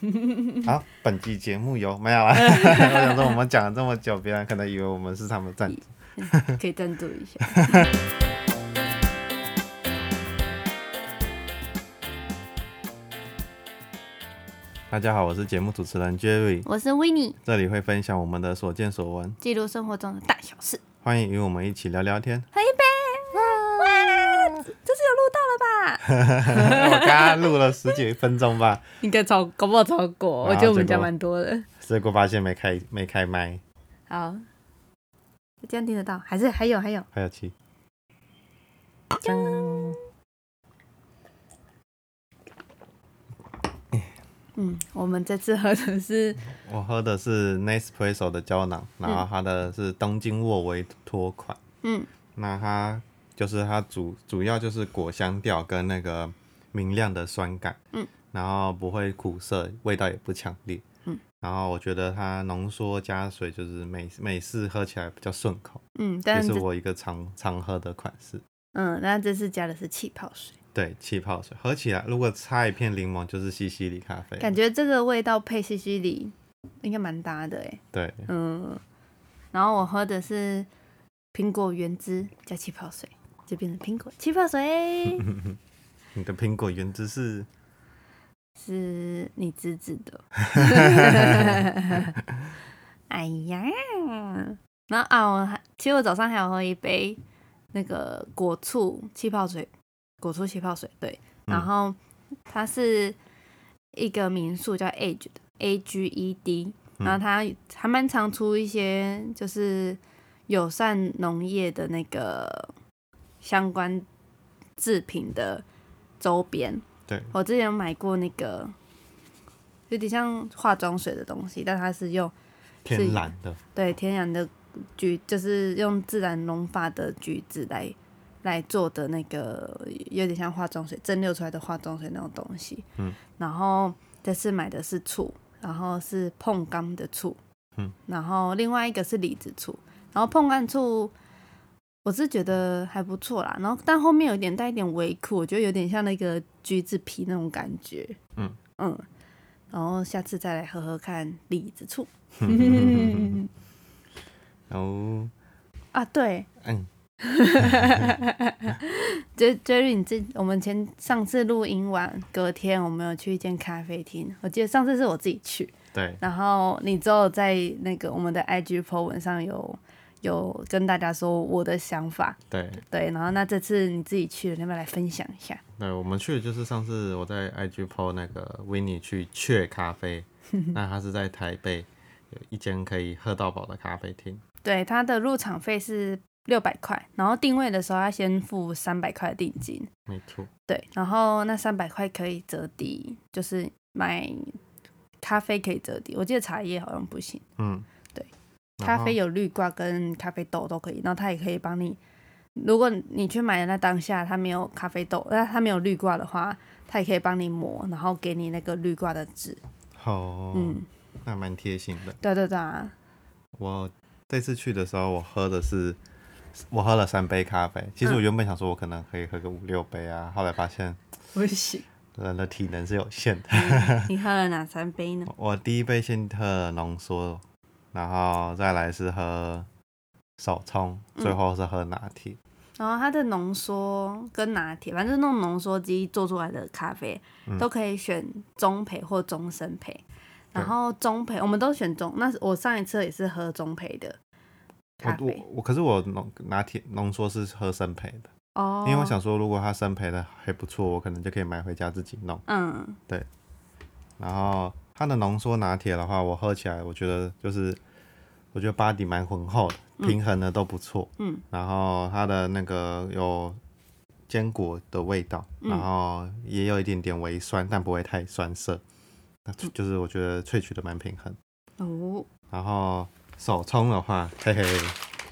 好，本期节目有没有啦？我想说我们讲了这么久，别人可能以为我们是他们赞助。可以赞助一下。大家好，我是节目主持人 Jerry，我是 w i n n e 这里会分享我们的所见所闻，记录生活中的大小事。欢迎与我们一起聊聊天。喝一杯！吧？我刚刚录了十几分钟吧，应该超，搞不好超过。我觉得我们讲蛮多的。结果发现没开，没开麦。好，这样听得到？还是还有还有？还有七。嗯，我们这次喝的是，我喝的是 Nespresso 的胶囊，然后它的是东京沃维托款。嗯，那它就是它主主要就是果香调跟那个明亮的酸感。嗯，然后不会苦涩，味道也不强烈。嗯，然后我觉得它浓缩加水就是美美式喝起来比较顺口。嗯，但是我一个常常喝的款式。嗯，那这次加的是气泡水。对，气泡水喝起来，如果插一片柠檬，就是西西里咖啡。感觉这个味道配西西里应该蛮搭的哎。对，嗯。然后我喝的是苹果原汁加气泡水，就变成苹果气泡水。你的苹果原汁是？是你自制的。哎呀，然后啊，我还其实我早上还有喝一杯那个果醋气泡水。果醋气泡水，对，然后它是一个民宿叫 Age 的 A G E D，然后它还蛮常出一些就是友善农业的那个相关制品的周边。对，我之前有买过那个有点像化妆水的东西，但它是用天然的，对，天然的橘，就是用自然农法的橘子来。来做的那个有点像化妆水蒸馏出来的化妆水那种东西，嗯，然后这次买的是醋，然后是碰柑的醋，嗯，然后另外一个是李子醋，然后碰柑醋我是觉得还不错啦，然后但后面有点带一点微苦，我觉得有点像那个橘子皮那种感觉，嗯嗯，然后下次再来喝喝看李子醋，哦，啊对，嗯。J Jerry，你这我们前上次录音完，隔天我们有去一间咖啡厅。我记得上次是我自己去，对。然后你之后在那个我们的 IG po 文上有有跟大家说我的想法，对对。然后那这次你自己去了，要不要来分享一下？对，我们去的就是上次我在 IG po 那个 w i n n 去雀咖啡，那他是在台北有一间可以喝到饱的咖啡厅。对，他的入场费是。六百块，然后定位的时候要先付三百块定金，没错。对，然后那三百块可以折抵，就是买咖啡可以折抵。我记得茶叶好像不行。嗯，对，咖啡有绿挂跟咖啡豆都可以，然后它也可以帮你。如果你去买的那当下它没有咖啡豆，那他没有绿挂的话，它也可以帮你磨，然后给你那个绿挂的纸。好，嗯，那蛮贴心的。对对对。我这次去的时候，我喝的是。我喝了三杯咖啡，其实我原本想说，我可能可以喝个五六杯啊，后来发现不行，人的体能是有限的。你喝了哪三杯呢？我第一杯先喝浓缩，然后再来是喝手冲，最后是喝拿铁。然后它的浓缩跟拿铁，反正那种浓缩机做出来的咖啡都可以选中培或中深培。然后中培我们都选中，那我上一次也是喝中培的。我我我，可是我浓拿铁浓缩是喝生培的哦，因为我想说，如果它生培的还不错，我可能就可以买回家自己弄。嗯，对。然后它的浓缩拿铁的话，我喝起来我觉得就是，我觉得巴底蛮浑厚的，平衡的都不错。嗯。然后它的那个有坚果的味道，然后也有一点点微酸，但不会太酸涩。那就是我觉得萃取的蛮平衡。哦。然后。手冲的话，嘿嘿，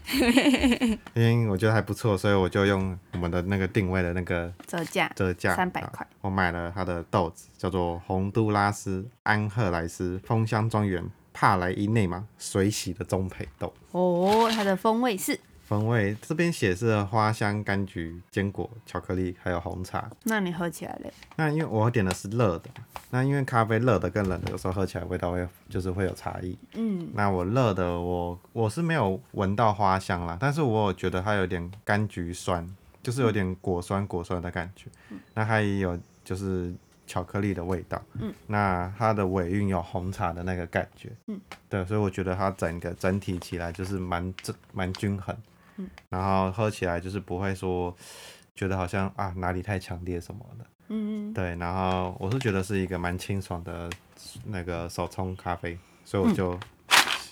因为我觉得还不错，所以我就用我们的那个定位的那个折价，折价三百块。我买了它的豆子，叫做洪都拉斯安赫莱斯枫香庄园帕莱伊内马水洗的中培豆。哦，它的风味是风味这边写是花香、柑橘、坚果、巧克力，还有红茶。那你喝起来嘞？那因为我点的是热的，那因为咖啡热的跟冷的有时候喝起来味道会就是会有差异。嗯。那我热的我我是没有闻到花香啦，但是我有觉得它有点柑橘酸，就是有点果酸果酸的感觉。嗯。那它也有就是巧克力的味道。嗯。那它的尾韵有红茶的那个感觉。嗯。对，所以我觉得它整个整体起来就是蛮正蛮均衡。然后喝起来就是不会说觉得好像啊哪里太强烈什么的，嗯嗯，对。然后我是觉得是一个蛮清爽的那个手冲咖啡，所以我就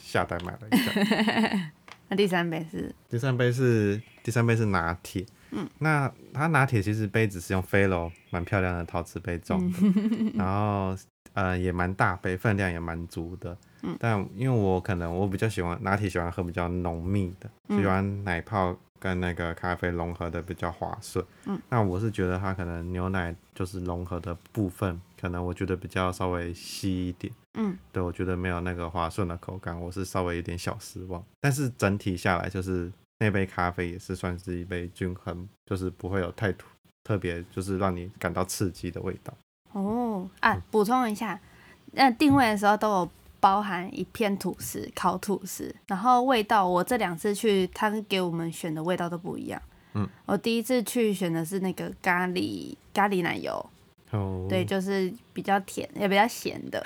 下单买了一个。那第三杯是？第三杯是第三杯是拿铁。嗯，那它拿铁其实杯子是用飞楼蛮漂亮的陶瓷杯装的，然后呃也蛮大杯，分量也蛮足的。但因为我可能我比较喜欢拿铁，喜欢喝比较浓密的，喜欢奶泡跟那个咖啡融合的比较滑顺。嗯，那我是觉得它可能牛奶就是融合的部分，可能我觉得比较稍微稀一点。嗯，对我觉得没有那个滑顺的口感，我是稍微有点小失望。但是整体下来，就是那杯咖啡也是算是一杯均衡，就是不会有太特别，就是让你感到刺激的味道。哦，啊，补充一下，那定位的时候都有。包含一片吐司，烤吐司，然后味道，我这两次去，他给我们选的味道都不一样。嗯，我第一次去选的是那个咖喱咖喱奶油，哦，对，就是比较甜也比较咸的。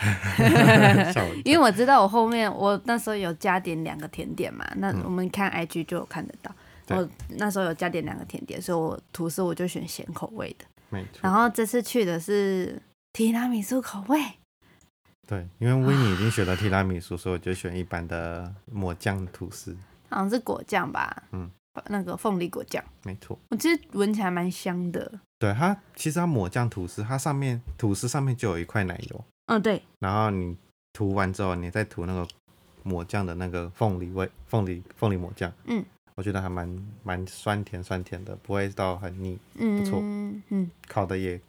因为我知道我后面我那时候有加点两个甜点嘛，那我们看 IG 就有看得到，我那时候有加点两个甜点，所以我吐司我就选咸口味的。没错。然后这次去的是提拉米苏口味。对，因为维尼已经选了提拉米苏，所以我就选一般的抹酱吐司，好像是果酱吧？嗯，那个凤梨果酱，没错。我其实闻起来蛮香的。对它，其实它抹酱吐司，它上面吐司上面就有一块奶油。嗯，对。然后你涂完之后，你再涂那个抹酱的那个凤梨味，凤梨凤梨抹酱。嗯，我觉得还蛮蛮酸甜酸甜的，不会到很腻，不错。嗯，烤的也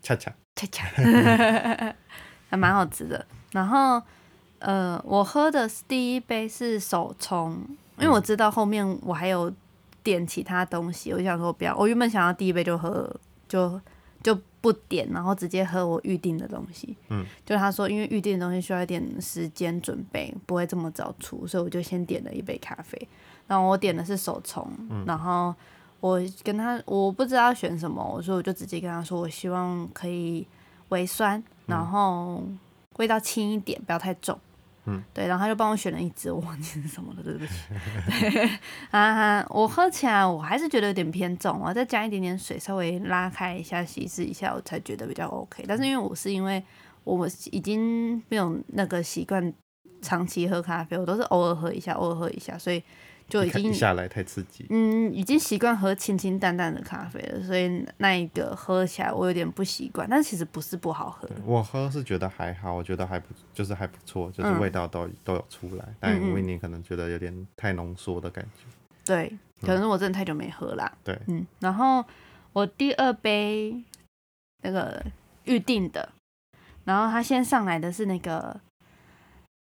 恰恰恰恰。还蛮好吃的，然后，呃，我喝的第一杯是手冲，因为我知道后面我还有点其他东西，我就想说不要，我原本想要第一杯就喝，就就不点，然后直接喝我预定的东西。嗯，就他说，因为预定的东西需要一点时间准备，不会这么早出，所以我就先点了一杯咖啡。然后我点的是手冲，然后我跟他我不知道选什么，我说我就直接跟他说，我希望可以微酸。然后味道轻一点，不要太重。嗯，对，然后他就帮我选了一支，我忘记是什么了，对不起。对啊，我喝起来我还是觉得有点偏重，我再加一点点水，稍微拉开一下，稀释一下，我才觉得比较 OK。但是因为我是因为我已经没有那个习惯长期喝咖啡，我都是偶尔喝一下，偶尔喝一下，所以。就已经下来太刺激，嗯，已经习惯喝清清淡淡的咖啡了，所以那一个喝起来我有点不习惯，但其实不是不好喝。我喝是觉得还好，我觉得还不就是还不错，就是味道都都有出来，但因为你可能觉得有点太浓缩的感觉。对，可能是我真的太久没喝啦。对，嗯，然后我第二杯那个预定的，然后他先上来的是那个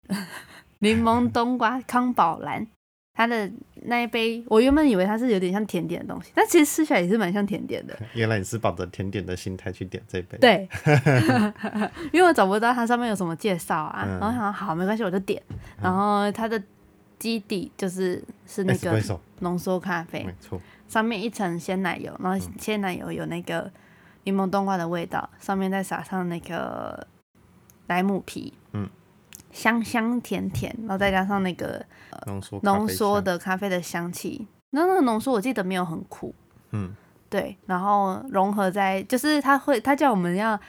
柠檬冬瓜康宝蓝。它的那一杯，我原本以为它是有点像甜点的东西，但其实吃起来也是蛮像甜点的。原来你是抱着甜点的心态去点这杯。对，因为我找不到它上面有什么介绍啊，然后想好没关系，我就点。然后它的基底就是是那个浓缩咖啡，没错。上面一层鲜奶油，然后鲜奶油有那个柠檬冬瓜的味道，上面再撒上那个莱姆皮，嗯。香香甜甜，然后再加上那个浓缩浓缩的咖啡的香气，那那个浓缩我记得没有很苦，嗯，对，然后融合在就是他会他叫我们要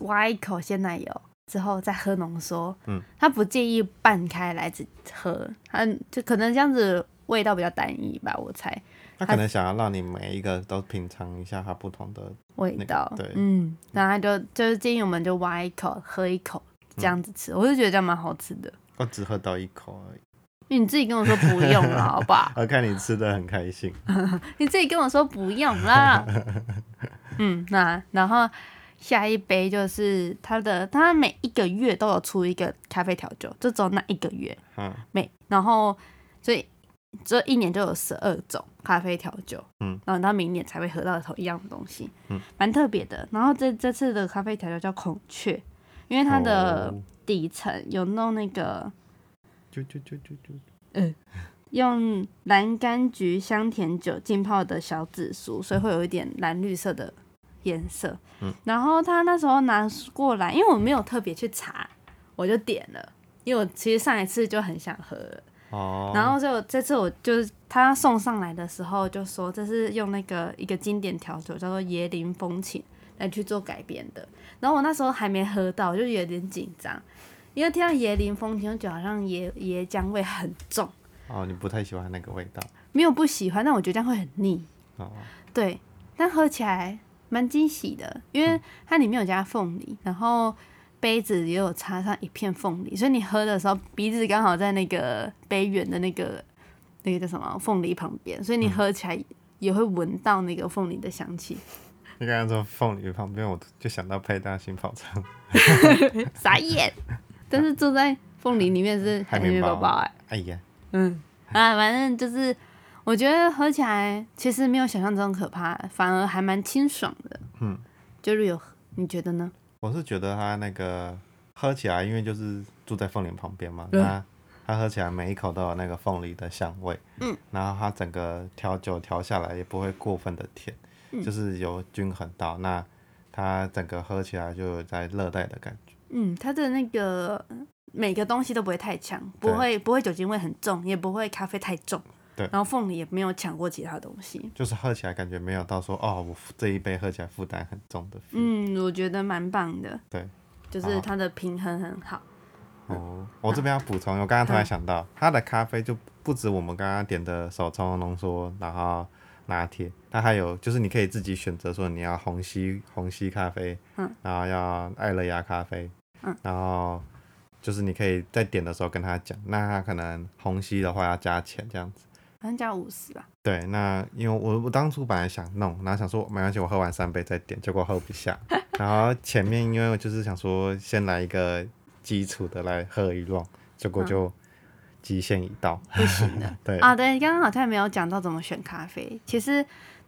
挖一口鲜奶油之后再喝浓缩，嗯，他不介意拌开来只喝，他就可能这样子味道比较单一吧，我猜。他可能想要让你每一个都品尝一下它不同的味道，对，嗯，然后他就就是建议我们就挖一口喝一口。这样子吃，我就觉得这样蛮好吃的。我只喝到一口而已。你自己跟我说不用了，好不好？我看你吃的很开心。你自己跟我说不用啦。嗯，那然后下一杯就是它的，它每一个月都有出一个咖啡调酒，就只有那一个月。嗯。每然后所以这一年就有十二种咖啡调酒，嗯，然后到明年才会喝到同一样的东西，嗯，蛮特别的。然后这这次的咖啡调酒叫孔雀，因为它的底层有弄那个，就就就就就，嗯，用蓝柑橘香甜酒浸泡的小紫薯，所以会有一点蓝绿色的颜色。嗯，然后他那时候拿过来，因为我没有特别去查，我就点了，因为我其实上一次就很想喝。哦，然后就这次我就是他送上来的时候就说这是用那个一个经典调酒叫做椰林风情来去做改编的，然后我那时候还没喝到，就有点紧张，因为听到椰林风情，就觉好像椰椰浆味很重。哦，你不太喜欢那个味道？没有不喜欢，但我觉得这样会很腻。哦，对，但喝起来蛮惊喜的，因为它里面有加凤梨，然后。杯子也有插上一片凤梨，所以你喝的时候鼻子刚好在那个杯缘的那个那个叫什么凤梨旁边，所以你喝起来也会闻到那个凤梨的香气。你刚刚说凤梨旁边，我就想到派大新跑车，傻眼。但是住在凤梨里面是海绵宝宝哎，哎呀，嗯啊，反正就是我觉得喝起来其实没有想象中可怕，反而还蛮清爽的。嗯，就是有你觉得呢？我是觉得它那个喝起来，因为就是住在凤梨旁边嘛，它它喝起来每一口都有那个凤梨的香味，嗯，然后它整个调酒调下来也不会过分的甜，就是有均衡到，那它整个喝起来就有在热带的感觉。嗯，它的那个每个东西都不会太强，不会不会酒精味很重，也不会咖啡太重。对，然后凤梨也没有抢过其他东西，就是喝起来感觉没有到说哦，我这一杯喝起来负担很重的。嗯，我觉得蛮棒的。对，就是它的平衡很好。哦，我这边要补充，我刚刚突然想到，它的咖啡就不止我们刚刚点的手冲浓缩，然后拿铁，它还有就是你可以自己选择说你要虹吸虹吸咖啡，嗯，然后要爱乐压咖啡，嗯，然后就是你可以在点的时候跟他讲，那他可能虹吸的话要加钱这样子。好像加五十吧。对，那因为我我当初本来想弄，然后想说没关系，我喝完三杯再点，结果喝不下。然后前面因为我就是想说先来一个基础的来喝一轮，结果就极限已到，不行的。对。啊，对，刚刚好像没有讲到怎么选咖啡，其实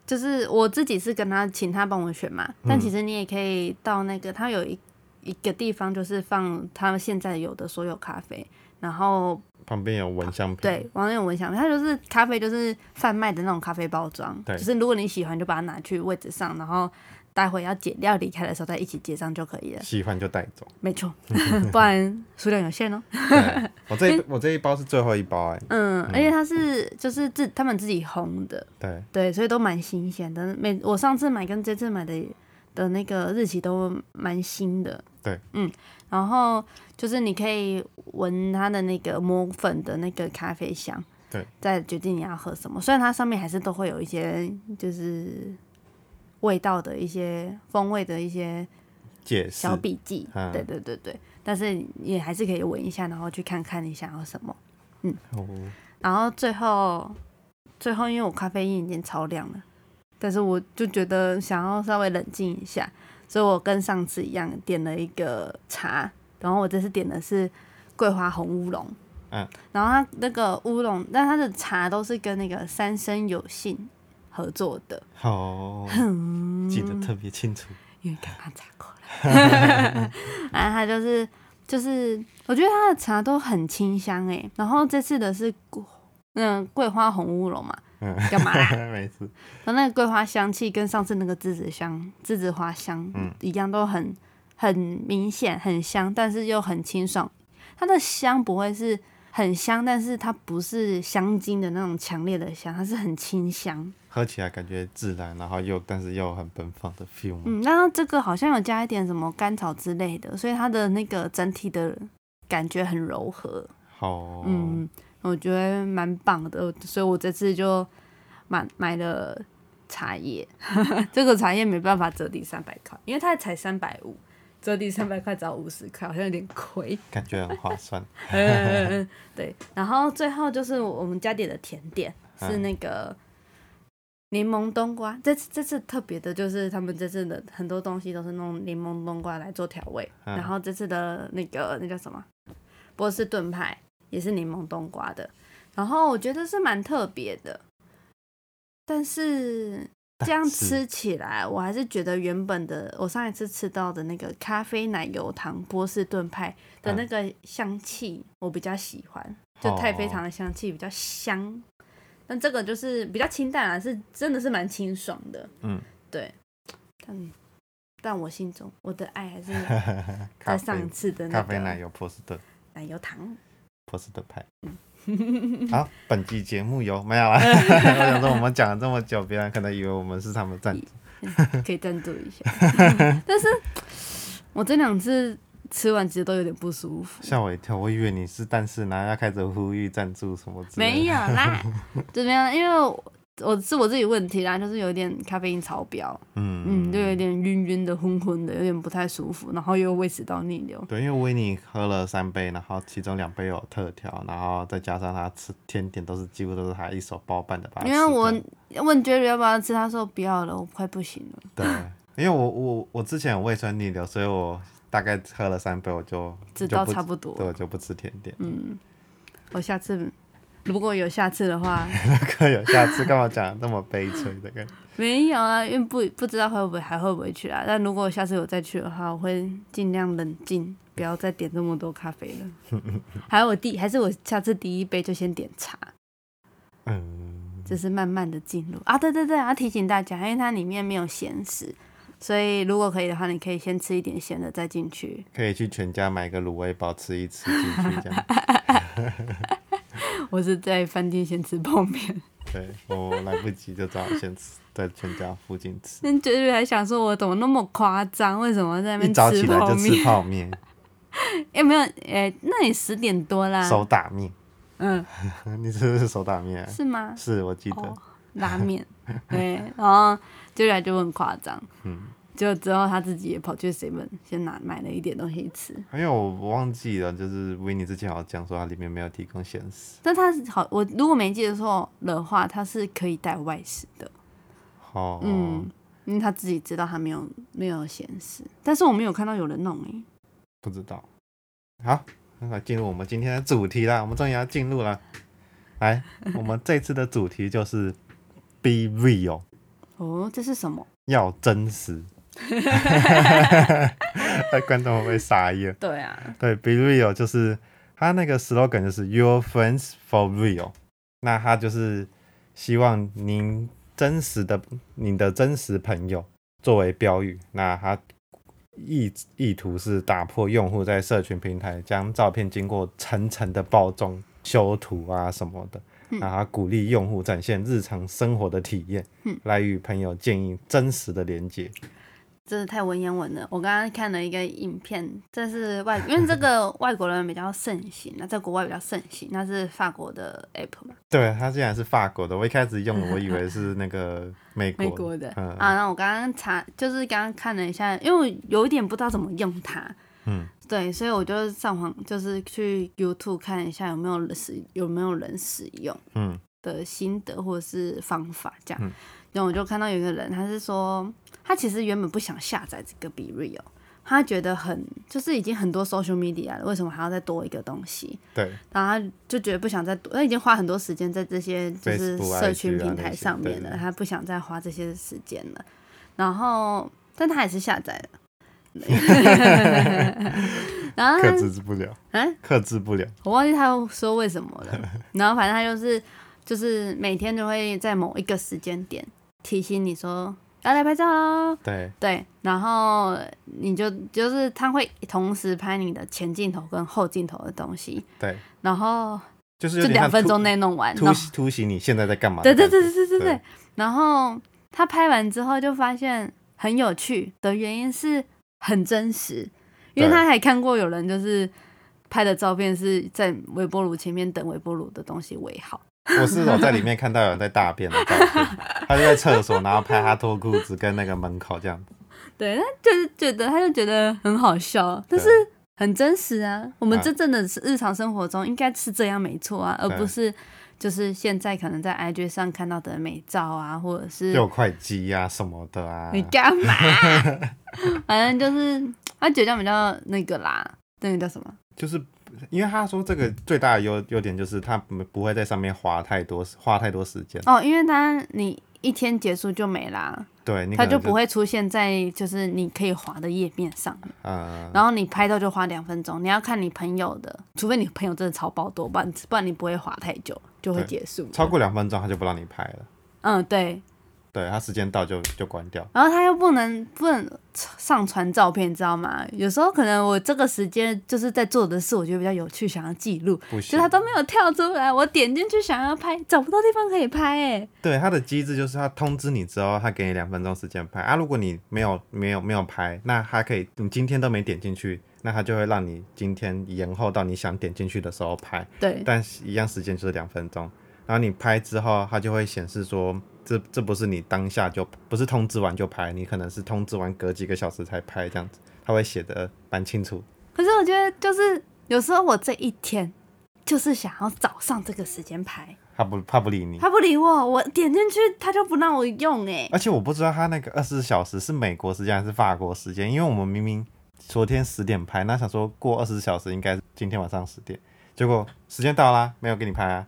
就是我自己是跟他请他帮我选嘛，但其实你也可以到那个他有一一个地方就是放他们现在有的所有咖啡，然后。旁边有蚊香瓶，对，旁边有蚊香瓶，它就是咖啡，就是贩卖的那种咖啡包装。对，就是如果你喜欢，就把它拿去位置上，然后待会要解掉离开的时候再一起结账就可以了。喜欢就带走，没错，不然数量有限哦。我这 我这一包是最后一包哎。嗯，而且它是就是自他们自己烘的，对对，所以都蛮新鲜的。每我上次买跟这次买的的那个日期都蛮新的。对，嗯，然后就是你可以闻它的那个磨粉的那个咖啡香，对，再决定你要喝什么。虽然它上面还是都会有一些就是味道的一些风味的一些小笔记，对对对对，但是也还是可以闻一下，然后去看看你想要什么，嗯，然后最后最后因为我咖啡因已经超量了，但是我就觉得想要稍微冷静一下。所以我跟上次一样点了一个茶，然后我这次点的是桂花红乌龙，嗯，然后它那个乌龙，但它的茶都是跟那个三生有幸合作的，哦，记得特别清楚，因为刚刚查过了，然后它就是就是，我觉得他的茶都很清香哎，然后这次的是嗯桂花红乌龙嘛。干嘛？没事。它那个桂花香气跟上次那个栀子香、栀子花香一样，都很很明显，很香，但是又很清爽。它的香不会是很香，但是它不是香精的那种强烈的香，它是很清香。喝起来感觉自然，然后又但是又很奔放的 feel。嗯，那这个好像有加一点什么甘草之类的，所以它的那个整体的感觉很柔和。好，嗯。我觉得蛮棒的，所以我这次就买买了茶叶。这个茶叶没办法折抵三百块，因为它才三百五，折抵三百块找五十块，好像有点亏。感觉很划算。对，然后最后就是我们家点的甜点是那个柠檬冬瓜。这次这次特别的就是他们这次的很多东西都是弄柠檬冬瓜来做调味，然后这次的那个那叫什么波士顿派。也是柠檬冬瓜的，然后我觉得是蛮特别的，但是这样吃起来，我还是觉得原本的我上一次吃到的那个咖啡奶油糖波士顿派的那个香气，我比较喜欢，就太妃糖的香气比较香。但这个就是比较清淡啊，是真的是蛮清爽的。嗯，对。但但我心中我的爱还是 在上一次的咖啡奶油波士顿奶油糖波士顿派。好，本期节目有没有啦？我想说我们讲了这么久，别人可能以为我们是他们赞助，可以赞助一下。但是我这两次。吃完其实都有点不舒服，吓我一跳，我以为你是，但是呢要开始呼吁赞助什么？没有啦，怎么样？因为我是我自己问题啦，就是有点咖啡因超标，嗯嗯，就有点晕晕的、昏昏的，有点不太舒服，然后又胃食道逆流。对，因为维尼喝了三杯，然后其中两杯有特调，然后再加上他吃甜点都是几乎都是他一手包办的吧。因为我问 Jerry 要不要吃，他说不要了，我快不行了。对，因为我我我之前有胃酸逆流，所以我。大概喝了三杯，我就知道差不多，对，我就不吃甜点。嗯，我下次如果有下次的话，如果有下次，干嘛讲那么悲催的感觉？没有啊，因为不不知道会不会还会不会去啊。但如果下次有再去的话，我会尽量冷静，不要再点这么多咖啡了。还有我第还是我下次第一杯就先点茶，嗯，就是慢慢的进入啊。对对对，要提醒大家，因为它里面没有咸食。所以如果可以的话，你可以先吃一点咸的再进去。可以去全家买个卤味包吃一吃进去这样。我是在饭店先吃泡面。对我来不及就只好先吃，在全家附近吃。那绝对还想说我怎么那么夸张？为什么在那边 吃泡面？吃泡面。有没有？哎，那你十点多啦。手打面。嗯。你吃的是手打面？是吗？是我记得。拉面。对，然后接下来就很夸张。嗯。就之后他自己也跑去 seven 先拿买了一点东西吃，还有我忘记了，就是维尼之前好像讲说它里面没有提供咸食，但它好，我如果没记错的话，它是可以带外食的。哦，嗯，因为他自己知道他没有没有咸食，但是我没有看到有人弄诶，不知道。好，那进入我们今天的主题啦，我们终于要进入了。来，我们这次的主题就是 be real。哦，这是什么？要真实。那观众会不会傻眼。对啊，对，be real 就是他那个 slogan 就是 your friends for real。那他就是希望您真实的、你的真实朋友作为标语。那他意意图是打破用户在社群平台将照片经过层层的包装、修图啊什么的。然后鼓励用户展现日常生活的体验，来与朋友建立真实的连接。真的太文言文了。我刚刚看了一个影片，这是外，因为这个外国人比较盛行，那在国外比较盛行，那是法国的 app 嘛？对，它竟然是法国的。我一开始用，我以为是那个美国。美国的。嗯啊，那我刚刚查，就是刚刚看了一下，因为有一点不知道怎么用它。嗯。对，所以我就上网，就是去 YouTube 看一下有没有使，有没有人使用，嗯，的心得或者是方法这样。然后我就看到有一个人，他是说。他其实原本不想下载这个 Be Real，他觉得很就是已经很多 social media 了，为什么还要再多一个东西？对，然后他就觉得不想再多，他已经花很多时间在这些就是社群平台上面了，他不想再花这些时间了。然后，但他还是下载了。然后克制不了，嗯，克制不了。我忘记他说为什么了。然后反正他就是就是每天都会在某一个时间点提醒你说。要来拍照喽！对对，然后你就就是他会同时拍你的前镜头跟后镜头的东西。对，然后就是就两分钟内弄完，突突袭你现在在干嘛？对对对对对对对。然后他拍完之后就发现很有趣的原因是很真实，因为他还看过有人就是拍的照片是在微波炉前面等微波炉的东西围好。我是我在里面看到有人在大便的照片，他就在厕所，然后拍他脱裤子跟那个门口这样子。对，他就是觉得，他就觉得很好笑，但是很真实啊。我们真正的是日常生活中应该是这样没错啊，而不是就是现在可能在 IG 上看到的美照啊，或者是六块肌啊什么的啊。你干嘛？反正就是他觉得比较那个啦，那个叫什么？就是因为他说这个最大的优优点就是他不会在上面花太多花太多时间。哦，因为他你一天结束就没啦，对，他就不会出现在就是你可以滑的页面上，嗯，然后你拍照就花两分钟，你要看你朋友的，除非你朋友真的超爆多，不然不然你不会滑太久就会结束，超过两分钟他就不让你拍了，嗯，对。对他时间到就就关掉，然后他又不能不能上传照片，你知道吗？有时候可能我这个时间就是在做的事，我觉得比较有趣，想要记录，就他都没有跳出来，我点进去想要拍，找不到地方可以拍，哎。对，他的机制就是他通知你之后，他给你两分钟时间拍啊。如果你没有没有没有拍，那他可以你今天都没点进去，那他就会让你今天延后到你想点进去的时候拍。对，但一样时间就是两分钟，然后你拍之后，它就会显示说。这这不是你当下就不是通知完就拍，你可能是通知完隔几个小时才拍这样子，他会写的蛮清楚。可是我觉得就是有时候我这一天就是想要早上这个时间拍，他不他不理你，他不理我，我点进去他就不让我用哎。而且我不知道他那个二十四小时是美国时间还是法国时间，因为我们明明昨天十点拍，那想说过二十四小时应该是今天晚上十点，结果时间到啦，没有给你拍啊，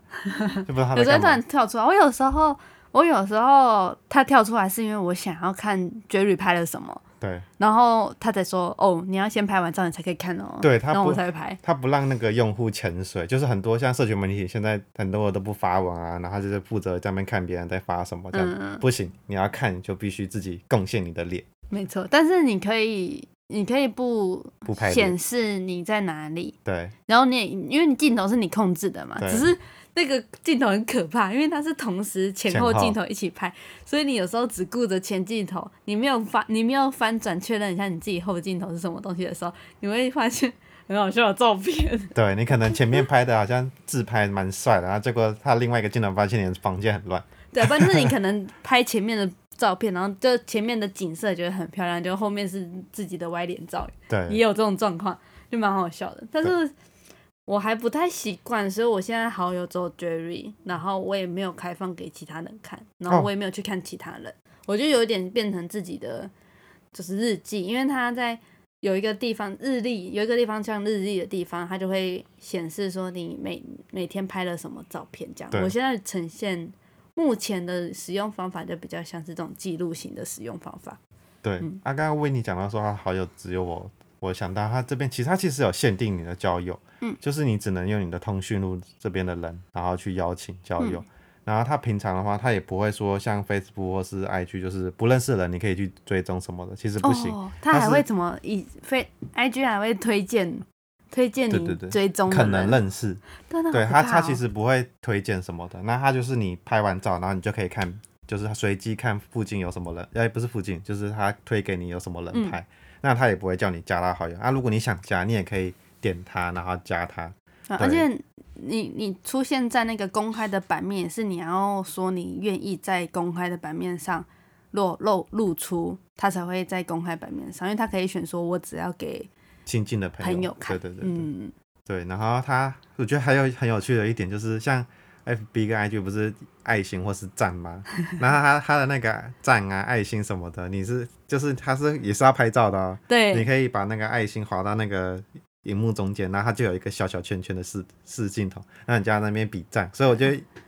就不知道他有时候突然跳出来，我有时候。我有时候他跳出来是因为我想要看 Jerry 拍了什么，对，然后他才说哦，你要先拍完照你才可以看哦，对他不才会拍，他不让那个用户潜水，就是很多像社群媒体现在很多都不发文啊，然后就是负责在那边看别人在发什么这样，不行，你要看就必须自己贡献你的脸，没错，但是你可以你可以不不拍显示你在哪里，对，然后你因为你镜头是你控制的嘛，只是。那个镜头很可怕，因为它是同时前后镜头一起拍，所以你有时候只顾着前镜头，你没有翻，你没有翻转确认一下你自己后镜头是什么东西的时候，你会发现很好笑的照片。对你可能前面拍的好像自拍蛮帅的，然后结果他另外一个镜头发现你的房间很乱。对，不然就是你可能拍前面的照片，然后就前面的景色觉得很漂亮，就后面是自己的歪脸照。对，也有这种状况，就蛮好笑的，但是。我还不太习惯，所以我现在好友只有 Jerry，然后我也没有开放给其他人看，然后我也没有去看其他人，我就有一点变成自己的就是日记，因为他在有一个地方日历，有一个地方像日历的地方，它就会显示说你每每天拍了什么照片这样。我现在呈现目前的使用方法就比较像是这种记录型的使用方法。对，啊，刚刚为你讲到说他好友只有我。我想到他这边其实他其实有限定你的交友，嗯，就是你只能用你的通讯录这边的人，然后去邀请交友。然后他平常的话，他也不会说像 Facebook 或是 IG，就是不认识的人你可以去追踪什么的，其实不行。他还会怎么以非 IG 还会推荐推荐你追踪可能认识，对他他其实不会推荐什么的。那他就是你拍完照，然后你就可以看，就是随机看附近有什么人，哎，不是附近，就是他推给你有什么人拍。那他也不会叫你加他好友啊。如果你想加，你也可以点他，然后加他。而且你你出现在那个公开的版面，是你要说你愿意在公开的版面上露露露出，他才会在公开版面上，因为他可以选说我只要给亲近的朋友看。对对对，嗯，对。然后他，我觉得还有很有趣的一点就是，像 F B 跟 I G 不是。爱心或是赞吗？然后他他的那个赞啊、爱心什么的，你是就是他是也是要拍照的哦。对，你可以把那个爱心划到那个荧幕中间，然后它就有一个小小圈圈的视视镜头，让你在那边比赞。所以我就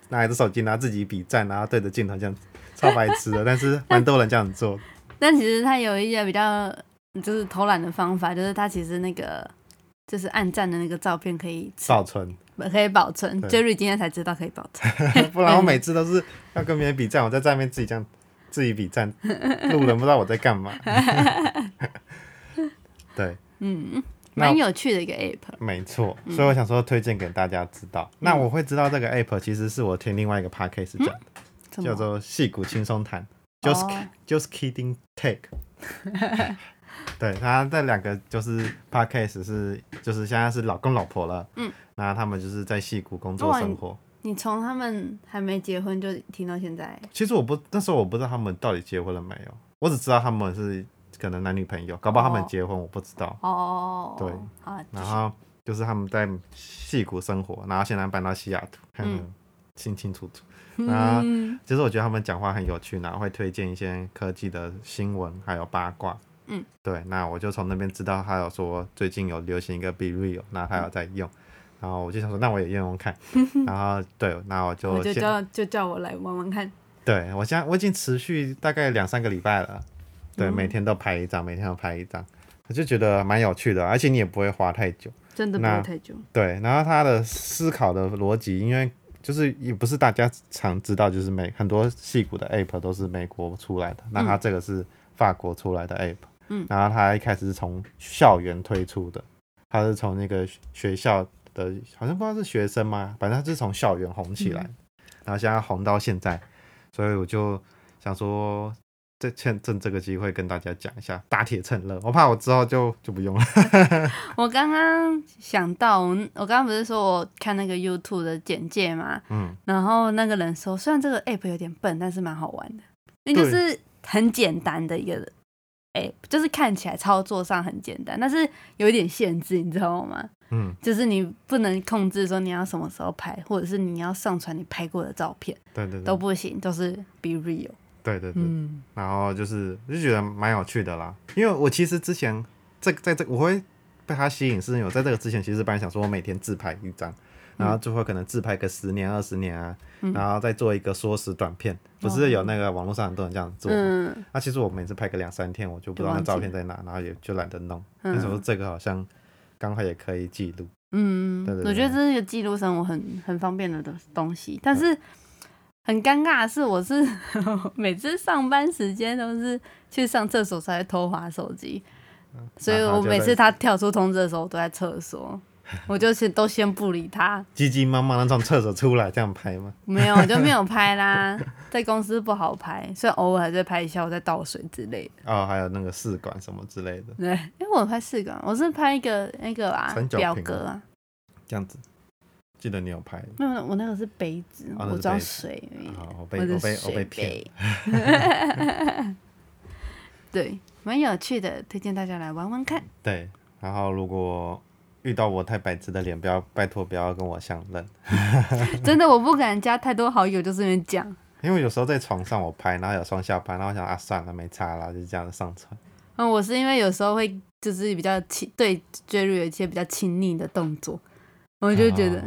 拿一只手机，然后自己比赞，然后对着镜头这样超白痴的，但是蛮多人这样做。但其实他有一些比较就是偷懒的方法，就是他其实那个就是暗赞的那个照片可以保存。可以保存，Jerry 今天才知道可以保存，不然我每次都是 要跟别人比赞，我在上面自己这样自己比赞，路人不知道我在干嘛。对，嗯，蛮有趣的一个 app。没错，所以我想说推荐给大家知道。那我会知道这个 app，其实是我听另外一个 podcast 讲的，叫做戏骨轻松谈，just just kidding take。对，他这两个就是 podcast 是就是现在是老公老婆了，嗯。那他们就是在戏谷工作生活。你从他们还没结婚就听到现在？其实我不那时候我不知道他们到底结婚了没有，我只知道他们是可能男女朋友，搞不好他们结婚我不知道。哦，对，然后就是他们在戏谷生活，然后现在搬到西雅图，嗯，清清楚楚。然后其实我觉得他们讲话很有趣，然后会推荐一些科技的新闻还有八卦。嗯，对，那我就从那边知道他有说最近有流行一个 Be Real，那他有在用，然后我就想说，那我也用用看，然后对，那我就就叫就叫我来玩玩看。对我现在我已经持续大概两三个礼拜了，对，每天都拍一张，每天都拍一张，我就觉得蛮有趣的，而且你也不会花太久，真的不会太久。对，然后他的思考的逻辑，因为就是也不是大家常知道，就是美很多戏骨的 app 都是美国出来的，那他这个是法国出来的 app，嗯，然后他一开始是从校园推出的，他是从那个学校的，好像不知道是学生吗？反正他是从校园红起来，然后现在红到现在。所以我就想说，这趁趁这个机会跟大家讲一下打铁趁热，我怕我之后就就不用了。我刚刚想到，我刚刚不是说我看那个 YouTube 的简介嘛，嗯，然后那个人说，虽然这个 App 有点笨，但是蛮好玩的，因为就是很简单的一个就是看起来操作上很简单，但是有一点限制，你知道吗？嗯，就是你不能控制说你要什么时候拍，或者是你要上传你拍过的照片，对对，都不行，都是 be real。对对对，嗯，然后就是就觉得蛮有趣的啦，因为我其实之前在在这我会被他吸引，是因为我在这个之前其实本来想说我每天自拍一张，然后最后可能自拍个十年二十年啊，然后再做一个缩时短片，不是有那个网络上很多人这样做，嗯，那其实我每次拍个两三天，我就不知道那照片在哪，然后也就懒得弄，那时候这个好像。刚好也可以记录，嗯，我觉得这是一个记录生活很很方便的东西。但是很尴尬的是，我是 每次上班时间都是去上厕所才偷滑手机，所以我每次他跳出通知的时候，我都在厕所。我就是都先不理他，急急忙忙的从厕所出来这样拍吗？没有，我就没有拍啦，在公司不好拍，所以偶尔还在拍一下我在倒水之类的。哦，还有那个试管什么之类的。对，因为我拍试管，我是拍一个那个啊表格啊，这样子。记得你有拍？没有，我那个是杯子，我装水。我被我被我被骗。对，蛮有趣的，推荐大家来玩玩看。对，然后如果。遇到我太白痴的脸，不要拜托，不要跟我相认。真的，我不敢加太多好友，就是因为这样。因为有时候在床上我拍，然后有双下巴，然后我想啊，算了，没差了，就这样子上传。嗯，我是因为有时候会就是比较亲，对 Jerry 有一些比较亲密的动作，我就觉得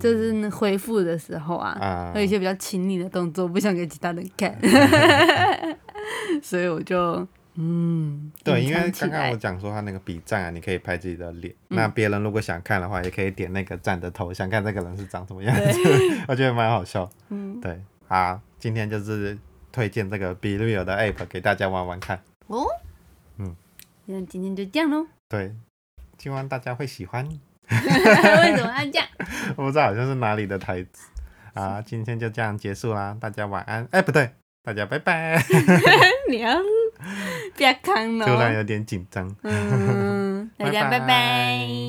就是回复的时候啊，有一些比较亲密的动作，不想给其他人看，所以我就。嗯，对，因为刚刚我讲说他那个比赞啊，你可以拍自己的脸，那别人如果想看的话，也可以点那个赞的头像，看这个人是长什么样子，我觉得蛮好笑。嗯，对，好，今天就是推荐这个 Be Real 的 App 给大家玩玩看。哦，嗯，那今天就这样喽。对，希望大家会喜欢。为什么要这样？我不知道，好像是哪里的台词。啊，今天就这样结束啦，大家晚安。哎，不对，大家拜拜。娘。别看了，突然有点紧张。嗯，大家拜拜。